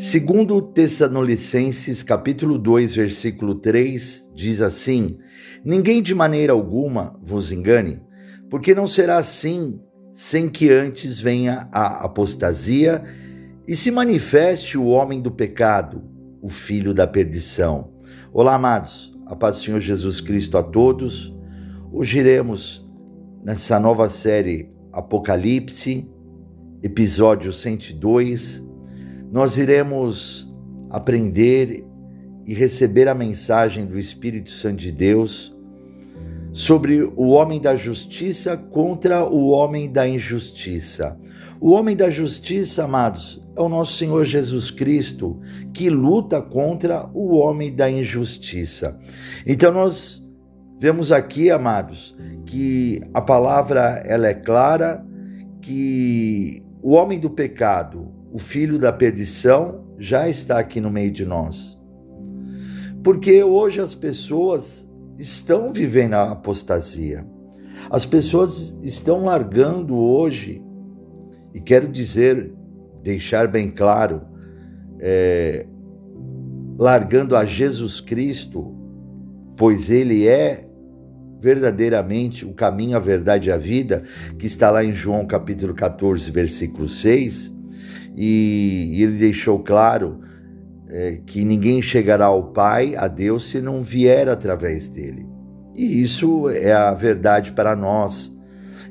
Segundo Tessalonicenses, capítulo 2, versículo 3, diz assim: Ninguém de maneira alguma vos engane, porque não será assim sem que antes venha a apostasia e se manifeste o homem do pecado, o filho da perdição. Olá, amados, a paz do Senhor Jesus Cristo a todos. Hoje iremos nessa nova série Apocalipse, episódio 102. Nós iremos aprender e receber a mensagem do Espírito Santo de Deus sobre o homem da justiça contra o homem da injustiça. O homem da justiça, amados, é o nosso Senhor Jesus Cristo, que luta contra o homem da injustiça. Então nós vemos aqui, amados, que a palavra ela é clara, que o homem do pecado, o filho da perdição, já está aqui no meio de nós. Porque hoje as pessoas estão vivendo a apostasia. As pessoas estão largando hoje, e quero dizer, deixar bem claro, é, largando a Jesus Cristo, pois Ele é verdadeiramente o caminho, a verdade e a vida, que está lá em João capítulo 14, versículo 6, e ele deixou claro é, que ninguém chegará ao Pai, a Deus, se não vier através dele. E isso é a verdade para nós.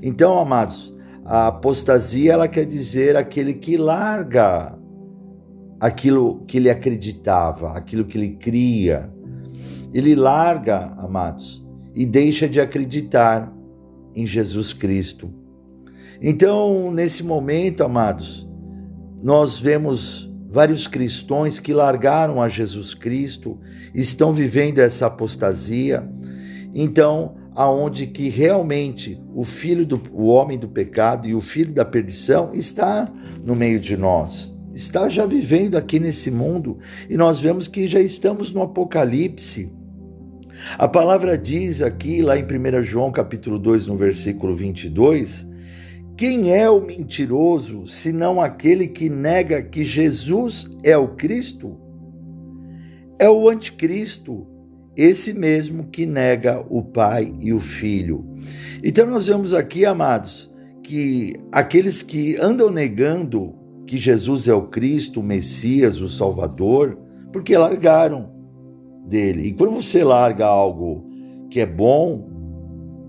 Então, amados, a apostasia ela quer dizer aquele que larga aquilo que ele acreditava, aquilo que ele cria. Ele larga, amados, e deixa de acreditar em Jesus Cristo. Então, nesse momento, amados, nós vemos Vários cristãos que largaram a Jesus Cristo estão vivendo essa apostasia. Então, aonde que realmente o filho do o homem do pecado e o filho da perdição está no meio de nós. Está já vivendo aqui nesse mundo e nós vemos que já estamos no Apocalipse. A palavra diz aqui lá em 1 João capítulo 2, no versículo 22, quem é o mentiroso senão aquele que nega que Jesus é o Cristo? É o anticristo, esse mesmo que nega o Pai e o Filho. Então nós vemos aqui, amados, que aqueles que andam negando que Jesus é o Cristo, o Messias, o Salvador, porque largaram dele. E quando você larga algo que é bom,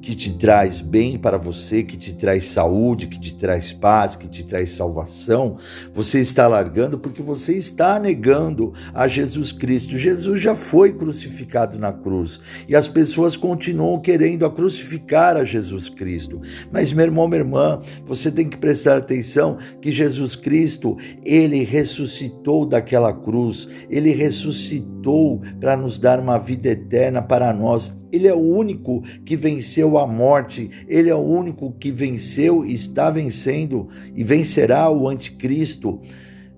que te traz bem para você, que te traz saúde, que te traz paz, que te traz salvação, você está largando porque você está negando a Jesus Cristo. Jesus já foi crucificado na cruz e as pessoas continuam querendo a crucificar a Jesus Cristo. Mas meu irmão, minha irmã, você tem que prestar atenção que Jesus Cristo, ele ressuscitou daquela cruz, ele ressuscitou para nos dar uma vida eterna para nós. Ele é o único que venceu a morte, ele é o único que venceu, está vencendo e vencerá o anticristo.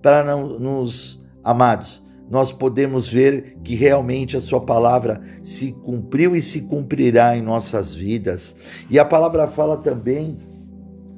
Para não, nos amados, nós podemos ver que realmente a sua palavra se cumpriu e se cumprirá em nossas vidas. E a palavra fala também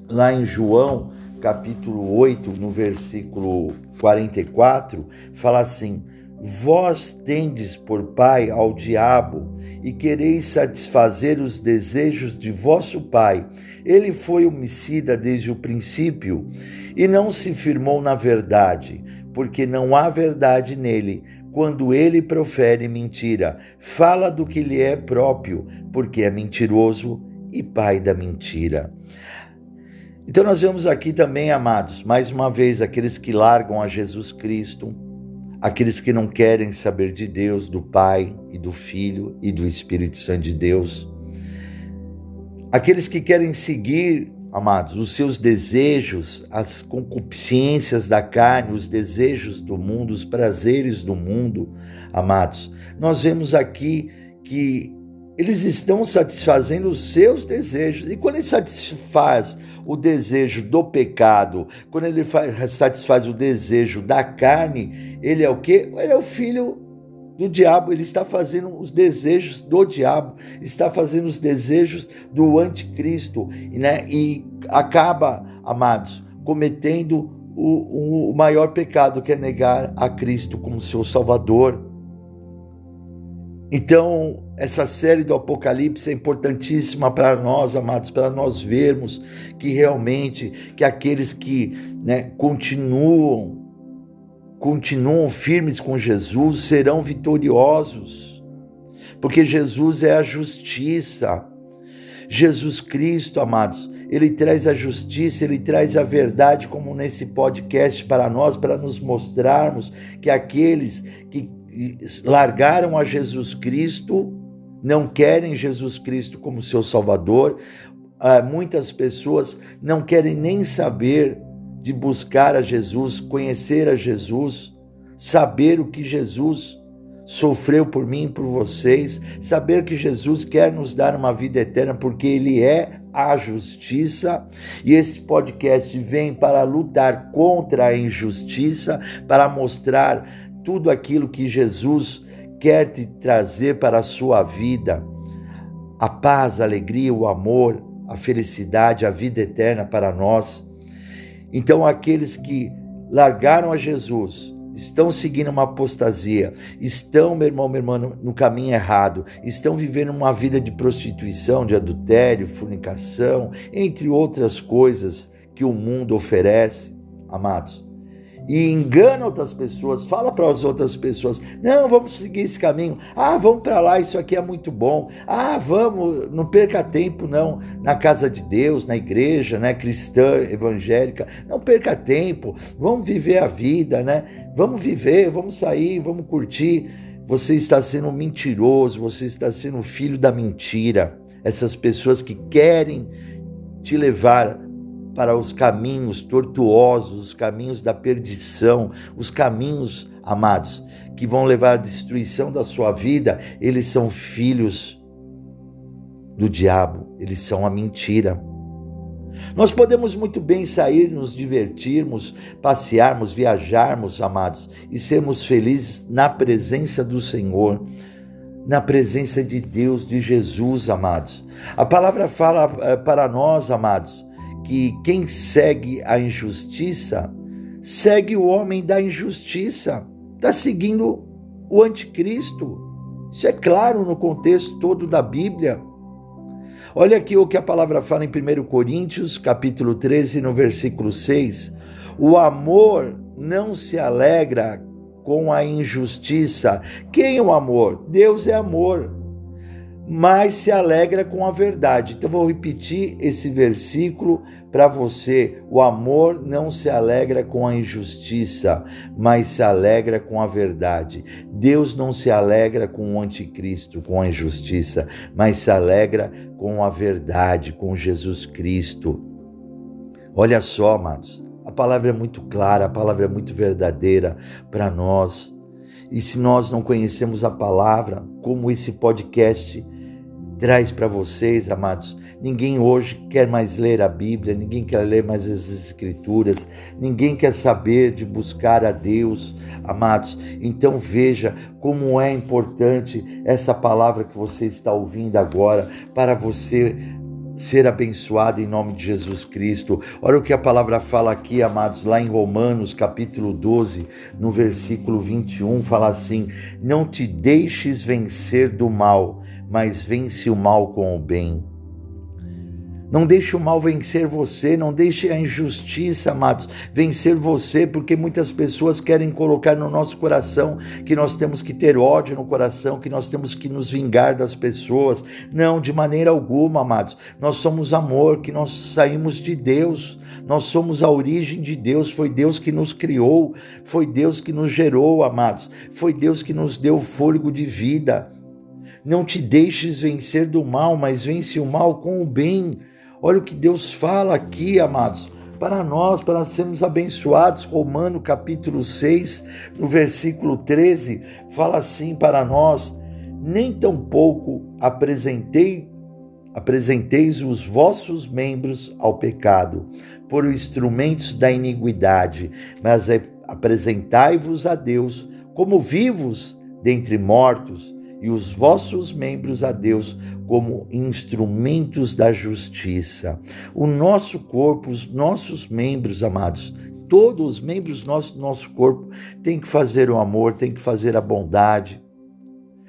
lá em João, capítulo 8, no versículo 44, fala assim: Vós tendes por pai ao diabo e quereis satisfazer os desejos de vosso pai. Ele foi homicida desde o princípio e não se firmou na verdade, porque não há verdade nele. Quando ele profere mentira, fala do que lhe é próprio, porque é mentiroso e pai da mentira. Então, nós vemos aqui também, amados, mais uma vez, aqueles que largam a Jesus Cristo, aqueles que não querem saber de Deus, do Pai e do Filho e do Espírito Santo de Deus, aqueles que querem seguir, amados, os seus desejos, as concupiscências da carne, os desejos do mundo, os prazeres do mundo, amados. Nós vemos aqui que eles estão satisfazendo os seus desejos. E quando ele satisfaz o desejo do pecado, quando ele faz, satisfaz o desejo da carne, ele é o quê? Ele é o filho do diabo, ele está fazendo os desejos do diabo, está fazendo os desejos do anticristo, né? E acaba, amados, cometendo o, o maior pecado que é negar a Cristo como seu Salvador. Então, essa série do Apocalipse é importantíssima para nós, amados, para nós vermos que realmente que aqueles que né, continuam continuam firmes com Jesus serão vitoriosos, porque Jesus é a justiça. Jesus Cristo, amados, ele traz a justiça, ele traz a verdade, como nesse podcast para nós, para nos mostrarmos que aqueles que largaram a Jesus Cristo não querem Jesus Cristo como seu Salvador. Ah, muitas pessoas não querem nem saber de buscar a Jesus, conhecer a Jesus, saber o que Jesus sofreu por mim e por vocês, saber que Jesus quer nos dar uma vida eterna porque Ele é a justiça e esse podcast vem para lutar contra a injustiça, para mostrar tudo aquilo que Jesus quer te trazer para a sua vida: a paz, a alegria, o amor, a felicidade, a vida eterna para nós. Então, aqueles que largaram a Jesus, estão seguindo uma apostasia, estão, meu irmão, meu irmão, no caminho errado, estão vivendo uma vida de prostituição, de adultério, fornicação, entre outras coisas que o mundo oferece, amados. E engana outras pessoas, fala para as outras pessoas: não, vamos seguir esse caminho. Ah, vamos para lá, isso aqui é muito bom. Ah, vamos, não perca tempo, não, na casa de Deus, na igreja, né, cristã, evangélica. Não perca tempo, vamos viver a vida, né? Vamos viver, vamos sair, vamos curtir. Você está sendo mentiroso, você está sendo filho da mentira. Essas pessoas que querem te levar para os caminhos tortuosos, os caminhos da perdição, os caminhos, amados, que vão levar à destruição da sua vida, eles são filhos do diabo, eles são a mentira. Nós podemos muito bem sair, nos divertirmos, passearmos, viajarmos, amados, e sermos felizes na presença do Senhor, na presença de Deus, de Jesus, amados. A palavra fala eh, para nós, amados, que quem segue a injustiça segue o homem da injustiça, está seguindo o anticristo. Isso é claro no contexto todo da Bíblia. Olha aqui o que a palavra fala em 1 Coríntios, capítulo 13, no versículo 6. O amor não se alegra com a injustiça. Quem é o amor? Deus é amor, mas se alegra com a verdade. Então vou repetir esse versículo para você. O amor não se alegra com a injustiça, mas se alegra com a verdade. Deus não se alegra com o anticristo, com a injustiça, mas se alegra com a verdade, com Jesus Cristo. Olha só, amados, a palavra é muito clara, a palavra é muito verdadeira para nós. E se nós não conhecemos a palavra, como esse podcast traz para vocês, amados, ninguém hoje quer mais ler a Bíblia, ninguém quer ler mais as Escrituras, ninguém quer saber de buscar a Deus, amados. Então veja como é importante essa palavra que você está ouvindo agora para você ser abençoado em nome de Jesus Cristo. Olha o que a palavra fala aqui, amados, lá em Romanos, capítulo 12, no versículo 21, fala assim: Não te deixes vencer do mal, mas vence o mal com o bem. Não deixe o mal vencer você, não deixe a injustiça, amados, vencer você, porque muitas pessoas querem colocar no nosso coração que nós temos que ter ódio no coração, que nós temos que nos vingar das pessoas. Não, de maneira alguma, amados. Nós somos amor, que nós saímos de Deus. Nós somos a origem de Deus, foi Deus que nos criou, foi Deus que nos gerou, amados. Foi Deus que nos deu fôlego de vida. Não te deixes vencer do mal, mas vence o mal com o bem. Olha o que Deus fala aqui, amados, para nós, para sermos abençoados. Romano capítulo 6, no versículo 13, fala assim para nós: Nem tampouco apresentei apresenteis os vossos membros ao pecado por instrumentos da iniquidade, mas é, apresentai-vos a Deus como vivos dentre mortos e os vossos membros a Deus como instrumentos da justiça. O nosso corpo, os nossos membros, amados, todos os membros do nosso corpo têm que fazer o amor, têm que fazer a bondade.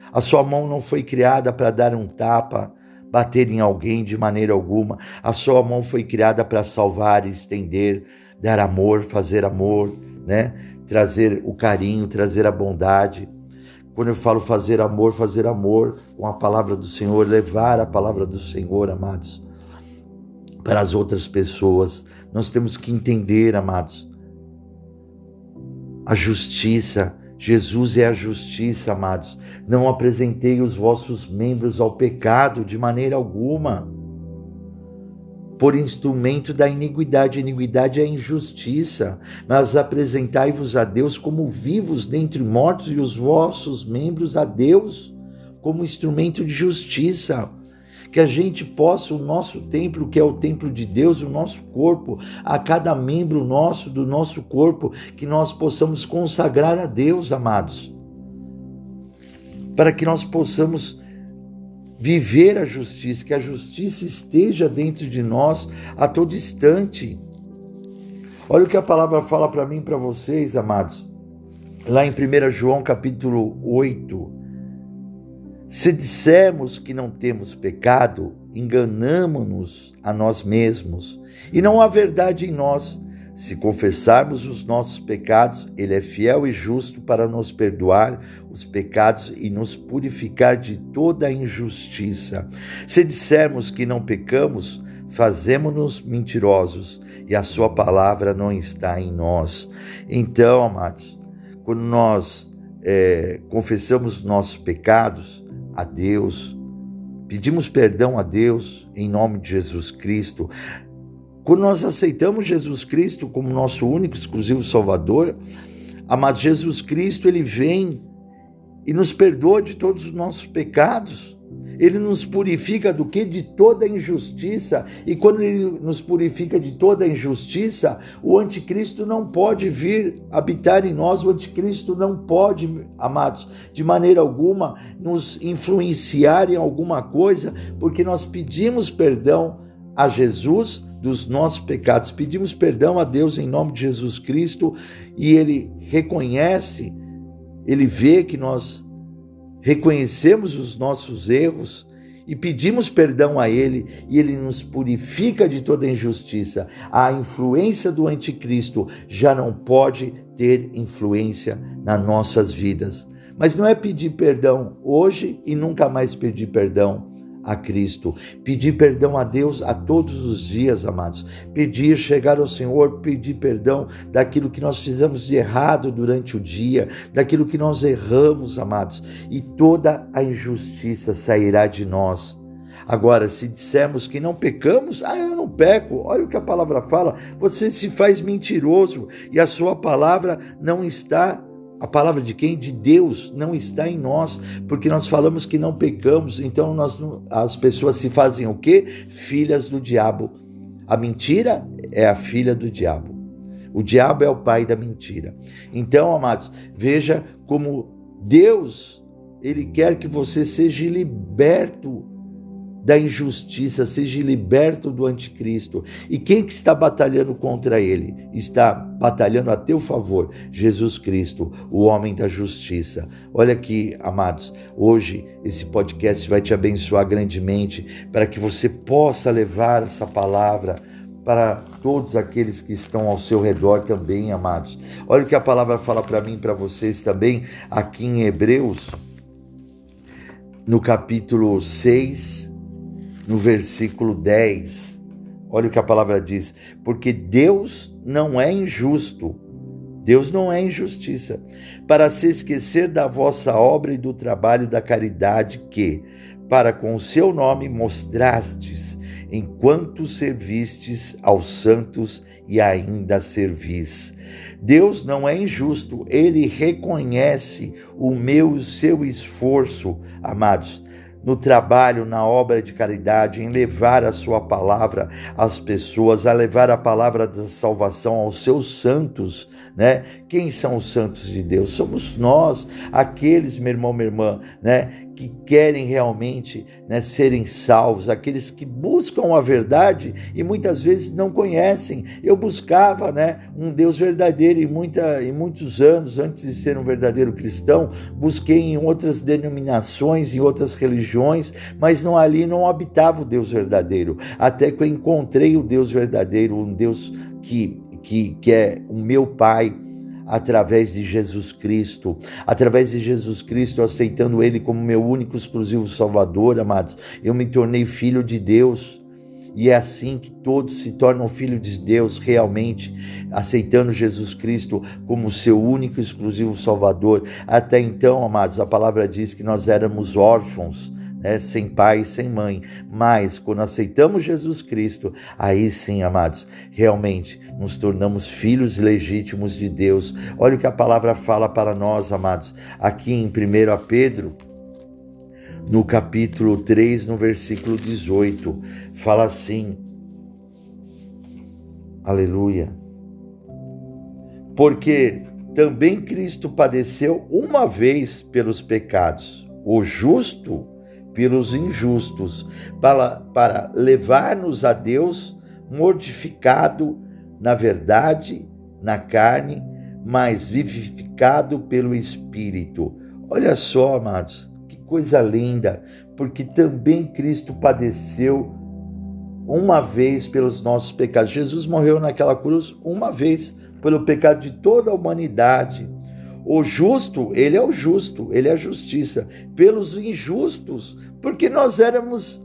A sua mão não foi criada para dar um tapa, bater em alguém de maneira alguma. A sua mão foi criada para salvar, estender, dar amor, fazer amor, né? Trazer o carinho, trazer a bondade. Quando eu falo fazer amor, fazer amor com a palavra do Senhor, levar a palavra do Senhor, amados, para as outras pessoas. Nós temos que entender, amados, a justiça. Jesus é a justiça, amados. Não apresentei os vossos membros ao pecado de maneira alguma por instrumento da iniquidade. Iniquidade é injustiça. Mas apresentai-vos a Deus como vivos dentre mortos e os vossos membros a Deus como instrumento de justiça. Que a gente possa, o nosso templo, que é o templo de Deus, o nosso corpo, a cada membro nosso, do nosso corpo, que nós possamos consagrar a Deus, amados. Para que nós possamos viver a justiça, que a justiça esteja dentro de nós a todo instante. Olha o que a palavra fala para mim e para vocês, amados. Lá em 1 João capítulo 8. Se dissermos que não temos pecado, enganamos-nos a nós mesmos e não há verdade em nós. Se confessarmos os nossos pecados, Ele é fiel e justo para nos perdoar os pecados e nos purificar de toda injustiça. Se dissermos que não pecamos, fazemos-nos mentirosos e a Sua palavra não está em nós. Então, amados, quando nós é, confessamos nossos pecados a Deus, pedimos perdão a Deus em nome de Jesus Cristo, quando nós aceitamos Jesus Cristo como nosso único, exclusivo Salvador, amado Jesus Cristo, ele vem e nos perdoa de todos os nossos pecados. Ele nos purifica do que? De toda injustiça. E quando ele nos purifica de toda injustiça, o anticristo não pode vir habitar em nós, o anticristo não pode, amados, de maneira alguma nos influenciar em alguma coisa, porque nós pedimos perdão a Jesus dos nossos pecados. Pedimos perdão a Deus em nome de Jesus Cristo e Ele reconhece, Ele vê que nós reconhecemos os nossos erros e pedimos perdão a Ele e Ele nos purifica de toda injustiça. A influência do Anticristo já não pode ter influência nas nossas vidas. Mas não é pedir perdão hoje e nunca mais pedir perdão a Cristo, pedir perdão a Deus a todos os dias, amados, pedir, chegar ao Senhor, pedir perdão daquilo que nós fizemos de errado durante o dia, daquilo que nós erramos, amados, e toda a injustiça sairá de nós. Agora, se dissermos que não pecamos, ah, eu não peco, olha o que a palavra fala, você se faz mentiroso e a sua palavra não está a palavra de quem? De Deus não está em nós, porque nós falamos que não pecamos, então nós, as pessoas se fazem o quê? Filhas do diabo. A mentira é a filha do diabo. O diabo é o pai da mentira. Então, amados, veja como Deus, ele quer que você seja liberto da injustiça, seja liberto do anticristo. E quem que está batalhando contra ele? Está batalhando a teu favor, Jesus Cristo, o homem da justiça. Olha aqui, amados, hoje esse podcast vai te abençoar grandemente para que você possa levar essa palavra para todos aqueles que estão ao seu redor também, amados. Olha o que a palavra fala para mim para vocês também aqui em Hebreus, no capítulo 6, no versículo 10. Olha o que a palavra diz: porque Deus não é injusto, Deus não é injustiça, para se esquecer da vossa obra e do trabalho da caridade que, para com o seu nome mostrastes, enquanto servistes aos santos e ainda servis. Deus não é injusto, ele reconhece o meu e o seu esforço, amados no trabalho, na obra de caridade, em levar a sua palavra às pessoas, a levar a palavra da salvação aos seus santos, né? Quem são os santos de Deus? Somos nós, aqueles, meu irmão, minha irmã, né? que querem realmente né, serem salvos, aqueles que buscam a verdade e muitas vezes não conhecem. Eu buscava né, um Deus verdadeiro e, muita, e muitos anos antes de ser um verdadeiro cristão, busquei em outras denominações, em outras religiões, mas não ali não habitava o Deus verdadeiro. Até que eu encontrei o Deus verdadeiro, um Deus que, que, que é o meu Pai através de Jesus Cristo, através de Jesus Cristo, aceitando Ele como meu único exclusivo Salvador, amados, eu me tornei filho de Deus. E é assim que todos se tornam filhos de Deus realmente, aceitando Jesus Cristo como seu único exclusivo Salvador. Até então, amados, a palavra diz que nós éramos órfãos, né, sem pai e sem mãe. Mas quando aceitamos Jesus Cristo, aí sim, amados, realmente nos tornamos filhos legítimos de Deus. Olha o que a palavra fala para nós, amados, aqui em 1 Pedro, no capítulo 3, no versículo 18, fala assim: Aleluia. Porque também Cristo padeceu uma vez pelos pecados, o justo pelos injustos, para, para levar-nos a Deus mortificado na verdade, na carne, mas vivificado pelo Espírito. Olha só, amados, que coisa linda, porque também Cristo padeceu uma vez pelos nossos pecados. Jesus morreu naquela cruz uma vez pelo pecado de toda a humanidade. O justo, ele é o justo, ele é a justiça. Pelos injustos, porque nós éramos,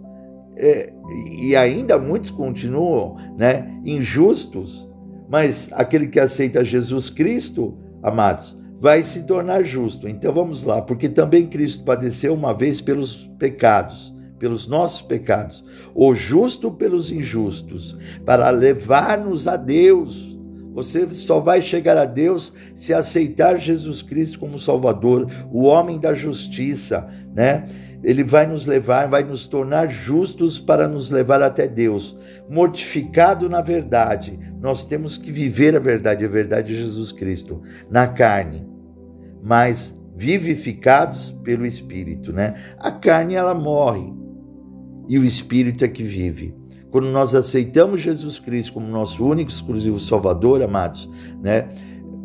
é, e ainda muitos continuam, né, injustos, mas aquele que aceita Jesus Cristo, amados, vai se tornar justo. Então vamos lá, porque também Cristo padeceu uma vez pelos pecados, pelos nossos pecados, o justo pelos injustos, para levar-nos a Deus. Você só vai chegar a Deus se aceitar Jesus Cristo como Salvador, o homem da justiça, né? Ele vai nos levar, vai nos tornar justos para nos levar até Deus. Mortificado na verdade, nós temos que viver a verdade, a verdade de Jesus Cristo, na carne, mas vivificados pelo Espírito, né? A carne ela morre e o Espírito é que vive. Quando nós aceitamos Jesus Cristo como nosso único exclusivo Salvador, amados, né?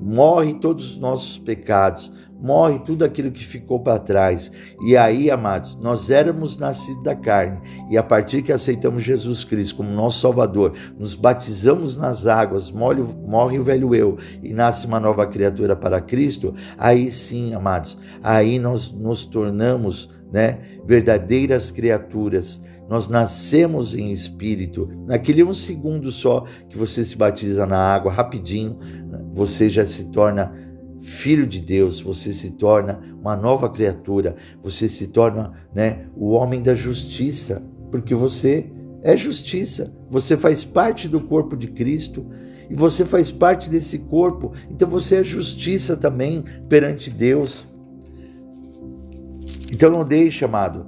Morre todos os nossos pecados, morre tudo aquilo que ficou para trás. E aí, amados, nós éramos nascidos da carne, e a partir que aceitamos Jesus Cristo como nosso Salvador, nos batizamos nas águas, morre, morre o velho eu e nasce uma nova criatura para Cristo, aí sim, amados, aí nós nos tornamos né, verdadeiras criaturas. Nós nascemos em espírito. Naquele um segundo só que você se batiza na água, rapidinho, você já se torna filho de Deus, você se torna uma nova criatura, você se torna né, o homem da justiça, porque você é justiça, você faz parte do corpo de Cristo e você faz parte desse corpo, então você é justiça também perante Deus. Então não deixe, amado,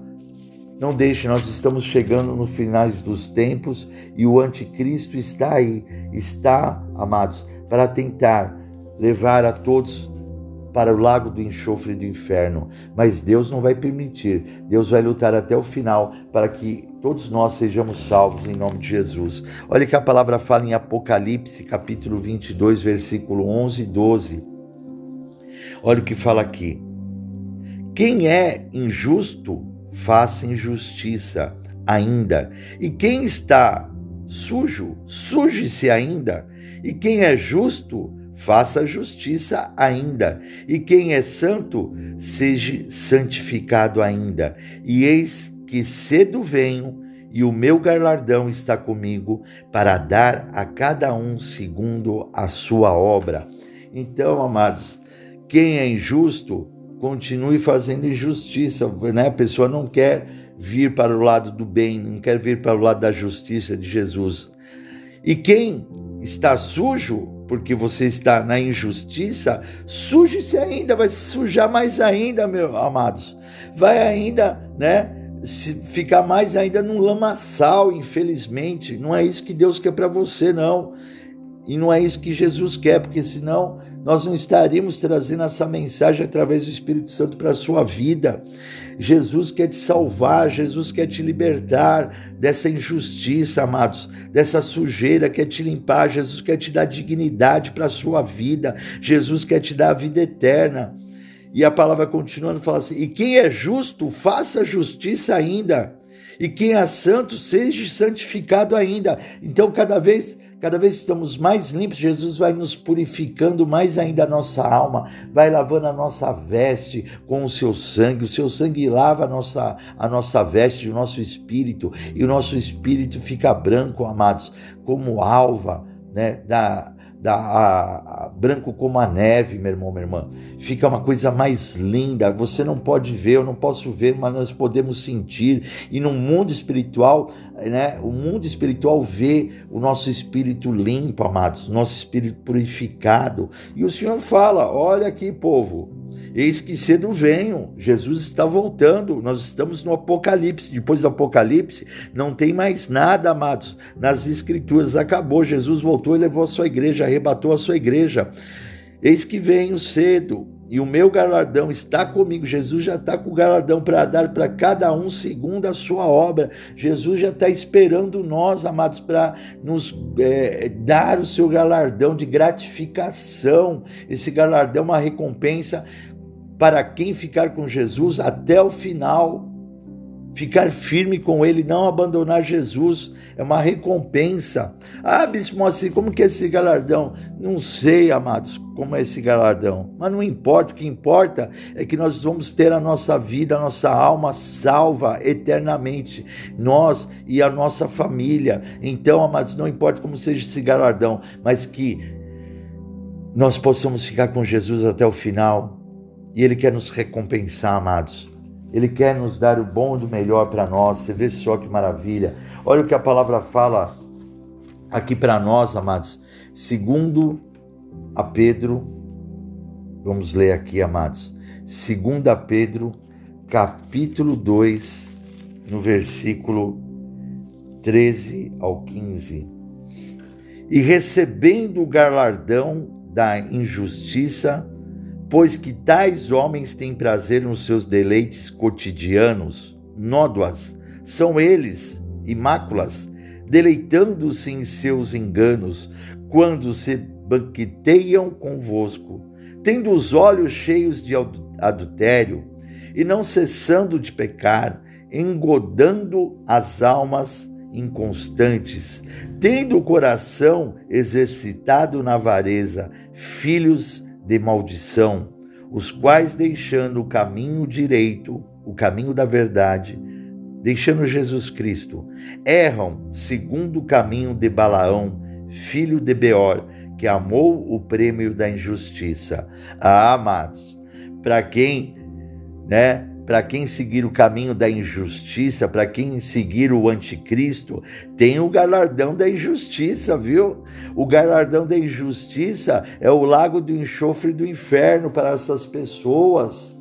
não deixe, nós estamos chegando no finais dos tempos e o anticristo está aí, está, amados, para tentar levar a todos para o lago do enxofre do inferno. Mas Deus não vai permitir. Deus vai lutar até o final para que todos nós sejamos salvos em nome de Jesus. Olha que a palavra fala em Apocalipse, capítulo 22, versículo 11 e 12. Olha o que fala aqui. Quem é injusto, faça injustiça ainda. E quem está sujo, suje-se ainda. E quem é justo, faça justiça ainda, e quem é santo, seja santificado ainda. E eis que cedo venho, e o meu galardão está comigo, para dar a cada um segundo a sua obra. Então, amados, quem é injusto, continue fazendo injustiça, né? A pessoa não quer vir para o lado do bem, não quer vir para o lado da justiça de Jesus. E quem está sujo, porque você está na injustiça, suje-se ainda, vai se sujar mais ainda, meus amados. Vai ainda, né? ficar mais ainda num lamaçal, infelizmente. Não é isso que Deus quer para você, não. E não é isso que Jesus quer, porque senão nós não estaríamos trazendo essa mensagem através do Espírito Santo para a sua vida. Jesus quer te salvar, Jesus quer te libertar dessa injustiça, amados, dessa sujeira, quer te limpar, Jesus quer te dar dignidade para a sua vida, Jesus quer te dar a vida eterna. E a palavra continuando fala assim: e quem é justo, faça justiça ainda, e quem é santo, seja santificado ainda. Então, cada vez Cada vez estamos mais limpos, Jesus vai nos purificando mais ainda a nossa alma, vai lavando a nossa veste com o seu sangue. O seu sangue lava a nossa, a nossa veste, o nosso espírito, e o nosso espírito fica branco, amados, como alva né, da, da, a, a, branco como a neve, meu irmão, minha irmã. Fica uma coisa mais linda. Você não pode ver, eu não posso ver, mas nós podemos sentir. E no mundo espiritual, né, o mundo espiritual vê o nosso espírito limpo, amados, nosso espírito purificado. E o Senhor fala: olha aqui, povo. Eis que cedo venho, Jesus está voltando, nós estamos no Apocalipse. Depois do Apocalipse, não tem mais nada, amados, nas Escrituras. Acabou, Jesus voltou e levou a sua igreja, arrebatou a sua igreja. Eis que venho cedo, e o meu galardão está comigo. Jesus já está com o galardão para dar para cada um segundo a sua obra. Jesus já está esperando nós, amados, para nos é, dar o seu galardão de gratificação. Esse galardão é uma recompensa para quem ficar com Jesus até o final, ficar firme com Ele, não abandonar Jesus, é uma recompensa. Ah, Bispo assim, como que é esse galardão? Não sei, amados, como é esse galardão, mas não importa, o que importa é que nós vamos ter a nossa vida, a nossa alma salva eternamente, nós e a nossa família. Então, amados, não importa como seja esse galardão, mas que nós possamos ficar com Jesus até o final, e Ele quer nos recompensar, amados. Ele quer nos dar o bom e o melhor para nós. Você vê só que maravilha. Olha o que a palavra fala aqui para nós, amados. Segundo a Pedro, vamos ler aqui, amados. Segundo a Pedro, capítulo 2, no versículo 13 ao 15. E recebendo o galardão da injustiça, pois que tais homens têm prazer nos seus deleites cotidianos, nódoas, são eles, imáculas, deleitando-se em seus enganos, quando se banqueteiam convosco, tendo os olhos cheios de adultério, e não cessando de pecar, engodando as almas inconstantes, tendo o coração exercitado na avareza, filhos de maldição, os quais, deixando o caminho direito, o caminho da verdade, deixando Jesus Cristo, erram segundo o caminho de Balaão, filho de Beor, que amou o prêmio da injustiça. Ah, amados, para quem, né, para quem seguir o caminho da injustiça, para quem seguir o anticristo, tem o galardão da injustiça, viu? O galardão da injustiça é o lago do enxofre do inferno para essas pessoas.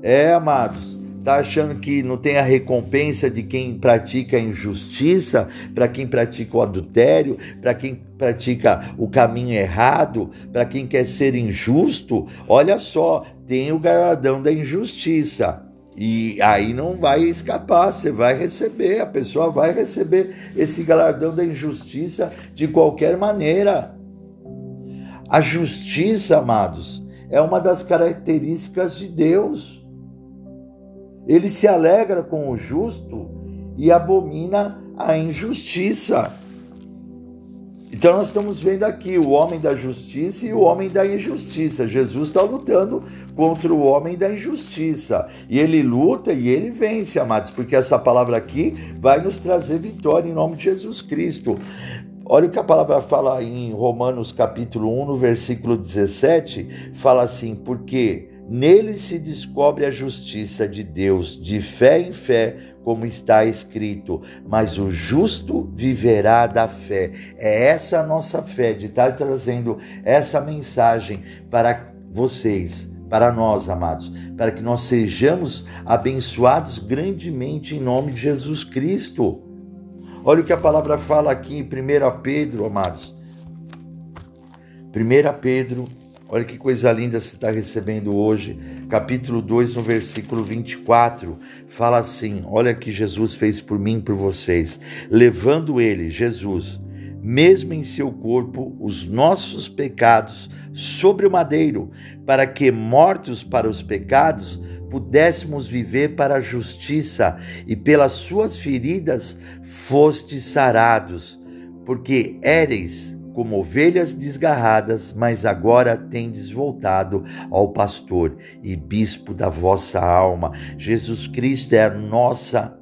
É, amados, tá achando que não tem a recompensa de quem pratica a injustiça, para quem pratica o adultério, para quem pratica o caminho errado, para quem quer ser injusto? Olha só, tem o galardão da injustiça. E aí não vai escapar, você vai receber, a pessoa vai receber esse galardão da injustiça de qualquer maneira. A justiça, amados, é uma das características de Deus. Ele se alegra com o justo e abomina a injustiça. Então nós estamos vendo aqui o homem da justiça e o homem da injustiça. Jesus está lutando contra o homem da injustiça. E ele luta e ele vence, amados, porque essa palavra aqui vai nos trazer vitória em nome de Jesus Cristo. Olha o que a palavra fala em Romanos capítulo 1, no versículo 17, fala assim: "Porque nele se descobre a justiça de Deus, de fé em fé, como está escrito, mas o justo viverá da fé. É essa a nossa fé de estar trazendo essa mensagem para vocês para nós, amados, para que nós sejamos abençoados grandemente em nome de Jesus Cristo. Olha o que a palavra fala aqui em 1 Pedro, amados. 1 Pedro, Olha que coisa linda você está recebendo hoje. Capítulo 2, no versículo 24, fala assim: Olha que Jesus fez por mim e por vocês. Levando ele, Jesus, mesmo em seu corpo, os nossos pecados sobre o madeiro, para que, mortos para os pecados, pudéssemos viver para a justiça, e pelas suas feridas fostes sarados, porque éreis como ovelhas desgarradas, mas agora tendes voltado ao pastor e bispo da vossa alma. Jesus Cristo é a nossa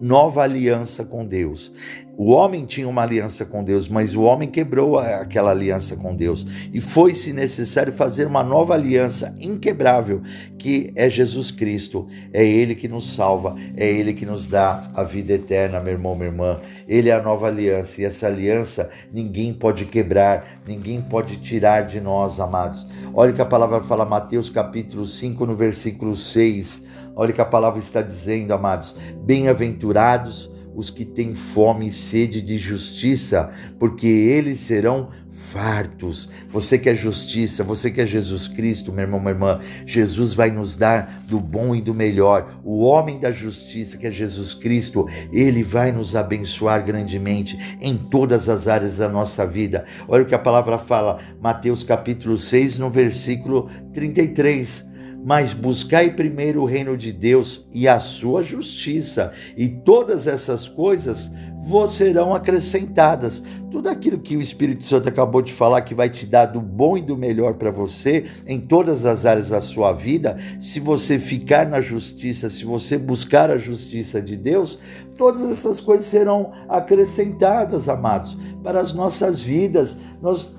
nova aliança com Deus. O homem tinha uma aliança com Deus, mas o homem quebrou aquela aliança com Deus. E foi-se necessário fazer uma nova aliança inquebrável, que é Jesus Cristo. É Ele que nos salva, é Ele que nos dá a vida eterna, meu irmão, minha irmã. Ele é a nova aliança, e essa aliança ninguém pode quebrar, ninguém pode tirar de nós, amados. Olha o que a palavra fala, Mateus capítulo 5, no versículo 6. Olha o que a palavra está dizendo, amados. Bem-aventurados os que têm fome e sede de justiça, porque eles serão fartos. Você quer justiça, você quer Jesus Cristo, meu irmão, minha irmã. Jesus vai nos dar do bom e do melhor. O homem da justiça, que é Jesus Cristo, ele vai nos abençoar grandemente em todas as áreas da nossa vida. Olha o que a palavra fala, Mateus capítulo 6, no versículo 33 mas buscai primeiro o reino de Deus e a sua justiça, e todas essas coisas vos serão acrescentadas. Tudo aquilo que o Espírito Santo acabou de falar que vai te dar do bom e do melhor para você em todas as áreas da sua vida, se você ficar na justiça, se você buscar a justiça de Deus, todas essas coisas serão acrescentadas, amados, para as nossas vidas. Nós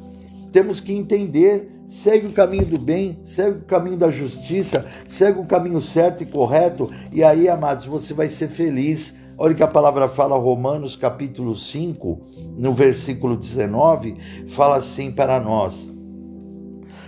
temos que entender segue o caminho do bem, segue o caminho da justiça, segue o caminho certo e correto, e aí, amados, você vai ser feliz. Olha que a palavra fala, Romanos capítulo 5, no versículo 19, fala assim para nós: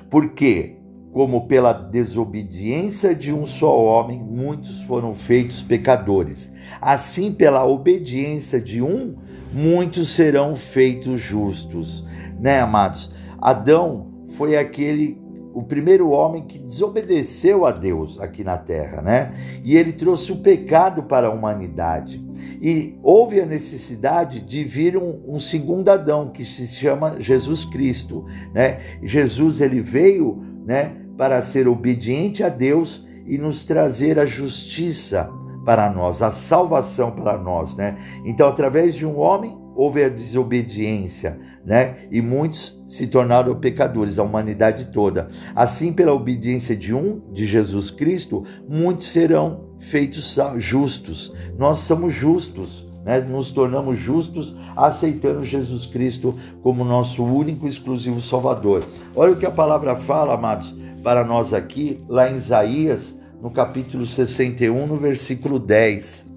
Porque, como pela desobediência de um só homem, muitos foram feitos pecadores, assim pela obediência de um, muitos serão feitos justos. Né, amados? Adão foi aquele o primeiro homem que desobedeceu a Deus aqui na terra, né? E ele trouxe o pecado para a humanidade. E houve a necessidade de vir um, um segundo Adão, que se chama Jesus Cristo, né? Jesus ele veio, né, para ser obediente a Deus e nos trazer a justiça para nós, a salvação para nós, né? Então, através de um homem houve a desobediência, né? E muitos se tornaram pecadores, a humanidade toda. Assim, pela obediência de um, de Jesus Cristo, muitos serão feitos justos. Nós somos justos, né? Nos tornamos justos aceitando Jesus Cristo como nosso único e exclusivo Salvador. Olha o que a palavra fala, amados, para nós aqui, lá em Isaías, no capítulo 61, no versículo 10.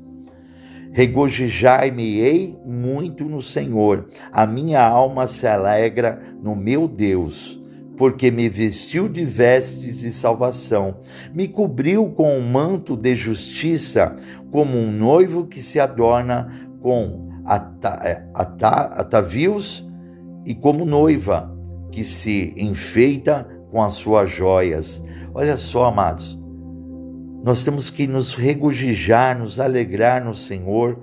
Regozijai-me-ei muito no Senhor, a minha alma se alegra no meu Deus, porque me vestiu de vestes de salvação, me cobriu com um manto de justiça, como um noivo que se adorna com é, atavios e como noiva que se enfeita com as suas joias. Olha só, amados, nós temos que nos regozijar, nos alegrar no Senhor,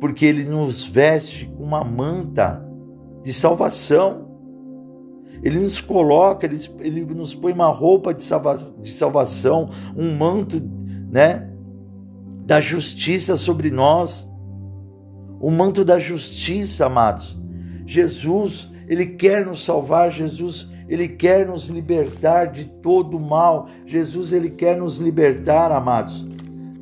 porque Ele nos veste com uma manta de salvação. Ele nos coloca, ele, ele nos põe uma roupa de, salva, de salvação, um manto, né, da justiça sobre nós. O manto da justiça, amados. Jesus, ele quer nos salvar, Jesus ele quer nos libertar de todo mal. Jesus, Ele quer nos libertar, amados.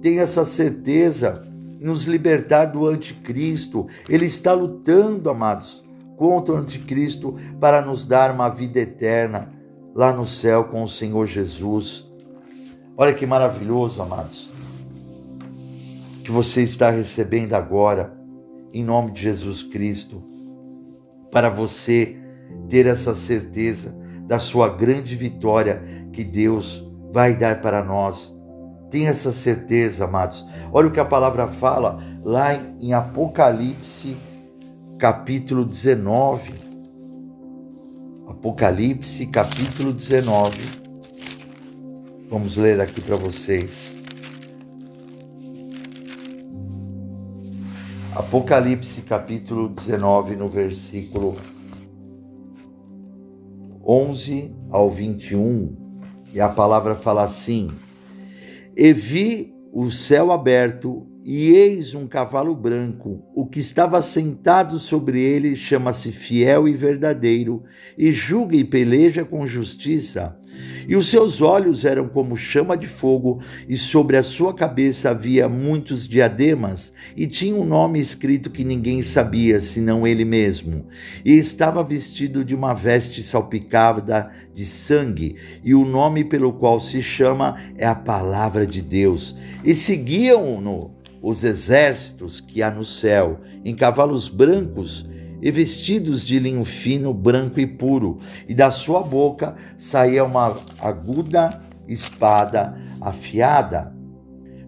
Tenha essa certeza, nos libertar do anticristo. Ele está lutando, amados, contra o anticristo para nos dar uma vida eterna lá no céu com o Senhor Jesus. Olha que maravilhoso, amados, que você está recebendo agora, em nome de Jesus Cristo, para você ter essa certeza da sua grande vitória que Deus vai dar para nós. Tenha essa certeza, amados. Olha o que a palavra fala lá em Apocalipse, capítulo 19. Apocalipse capítulo 19. Vamos ler aqui para vocês. Apocalipse capítulo 19, no versículo 11 ao 21, e a palavra fala assim: E vi o céu aberto e eis um cavalo branco. O que estava sentado sobre ele chama-se Fiel e Verdadeiro, e julga e peleja com justiça. E os seus olhos eram como chama de fogo, e sobre a sua cabeça havia muitos diademas, e tinha um nome escrito que ninguém sabia, senão ele mesmo. E estava vestido de uma veste salpicada de sangue, e o nome pelo qual se chama é a Palavra de Deus. E seguiam-no os exércitos que há no céu, em cavalos brancos e vestidos de linho fino, branco e puro, e da sua boca saía uma aguda espada afiada,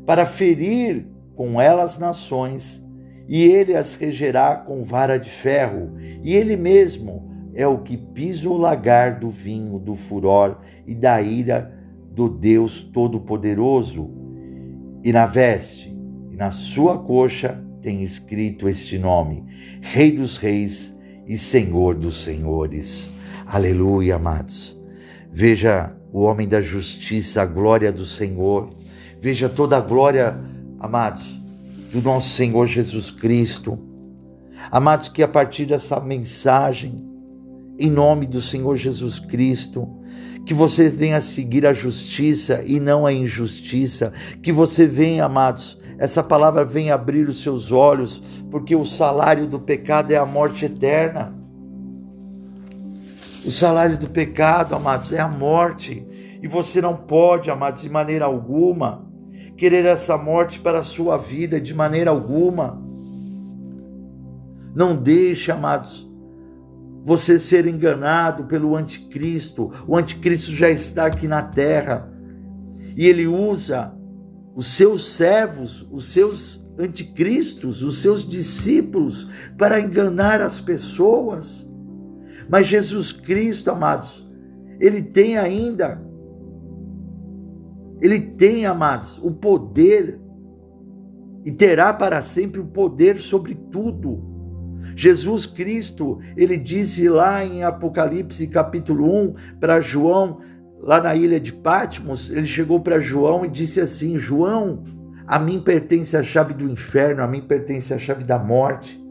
para ferir com ela as nações, e ele as regerá com vara de ferro, e ele mesmo é o que pisa o lagar do vinho do furor e da ira do Deus Todo-Poderoso, e na veste na sua coxa tem escrito este nome: Rei dos Reis e Senhor dos Senhores. Aleluia, amados. Veja o homem da justiça, a glória do Senhor. Veja toda a glória, amados, do nosso Senhor Jesus Cristo. Amados, que a partir dessa mensagem, em nome do Senhor Jesus Cristo, que você venha seguir a justiça e não a injustiça, que você venha, amados, essa palavra vem abrir os seus olhos, porque o salário do pecado é a morte eterna. O salário do pecado, amados, é a morte. E você não pode, amados, de maneira alguma, querer essa morte para a sua vida, de maneira alguma. Não deixe, amados, você ser enganado pelo anticristo. O anticristo já está aqui na terra. E ele usa os seus servos, os seus anticristos, os seus discípulos, para enganar as pessoas. Mas Jesus Cristo, amados, ele tem ainda, ele tem, amados, o poder e terá para sempre o poder sobre tudo. Jesus Cristo, ele disse lá em Apocalipse capítulo 1 para João: lá na ilha de Patmos, ele chegou para João e disse assim: João, a mim pertence a chave do inferno, a mim pertence a chave da morte.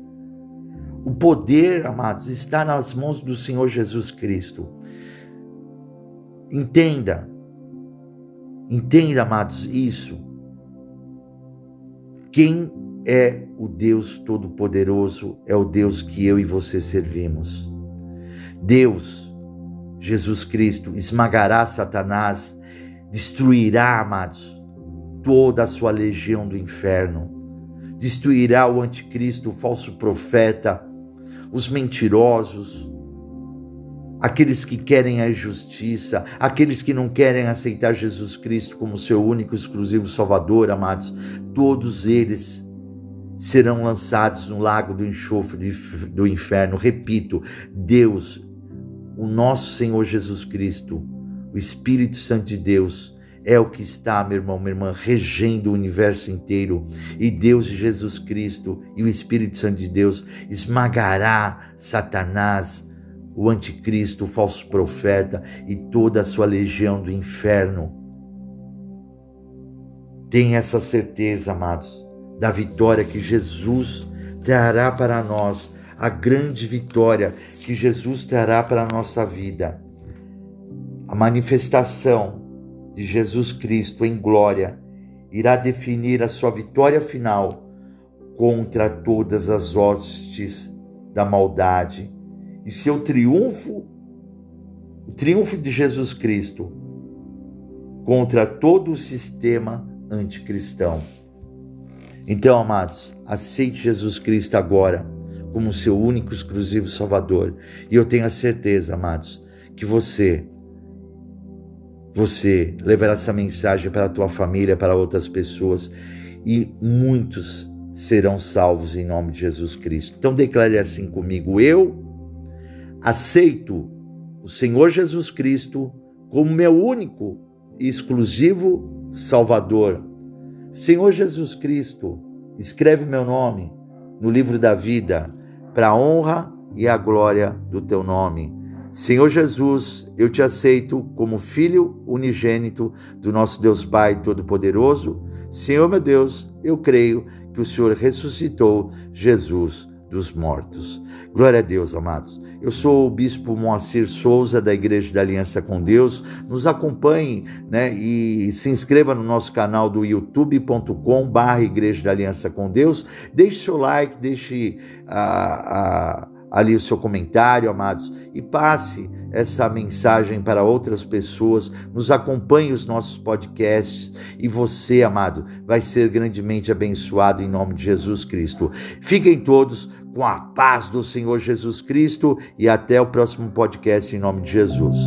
O poder, amados, está nas mãos do Senhor Jesus Cristo. Entenda, entenda, amados, isso. Quem é o Deus Todo-Poderoso é o Deus que eu e você servimos. Deus Jesus Cristo esmagará Satanás, destruirá, amados, toda a sua legião do inferno, destruirá o anticristo, o falso profeta, os mentirosos, aqueles que querem a injustiça, aqueles que não querem aceitar Jesus Cristo como seu único exclusivo Salvador, amados, todos eles serão lançados no lago do enxofre do inferno. Repito, Deus o nosso Senhor Jesus Cristo, o Espírito Santo de Deus, é o que está, meu irmão, minha irmã, regendo o universo inteiro. E Deus de Jesus Cristo e o Espírito Santo de Deus esmagará Satanás, o anticristo, o falso profeta e toda a sua legião do inferno. Tenha essa certeza, amados, da vitória que Jesus trará para nós a grande vitória que Jesus terá para a nossa vida. A manifestação de Jesus Cristo em glória irá definir a sua vitória final contra todas as hostes da maldade e seu triunfo, o triunfo de Jesus Cristo contra todo o sistema anticristão. Então, amados, aceite Jesus Cristo agora como seu único exclusivo Salvador. E eu tenho a certeza, amados, que você você levará essa mensagem para a tua família, para outras pessoas e muitos serão salvos em nome de Jesus Cristo. Então declare assim comigo: eu aceito o Senhor Jesus Cristo como meu único e exclusivo Salvador. Senhor Jesus Cristo, escreve meu nome no livro da vida, para a honra e a glória do teu nome. Senhor Jesus, eu te aceito como filho unigênito do nosso Deus Pai Todo-Poderoso. Senhor meu Deus, eu creio que o Senhor ressuscitou Jesus dos mortos. Glória a Deus, amados. Eu sou o bispo Moacir Souza da Igreja da Aliança com Deus. Nos acompanhe, né, e se inscreva no nosso canal do youtube.com/barra Igreja da Aliança com Deus. Deixe seu like, deixe a, a ali o seu comentário, amados, e passe essa mensagem para outras pessoas. Nos acompanhe os nossos podcasts e você, amado, vai ser grandemente abençoado em nome de Jesus Cristo. Fiquem todos com a paz do Senhor Jesus Cristo e até o próximo podcast em nome de Jesus.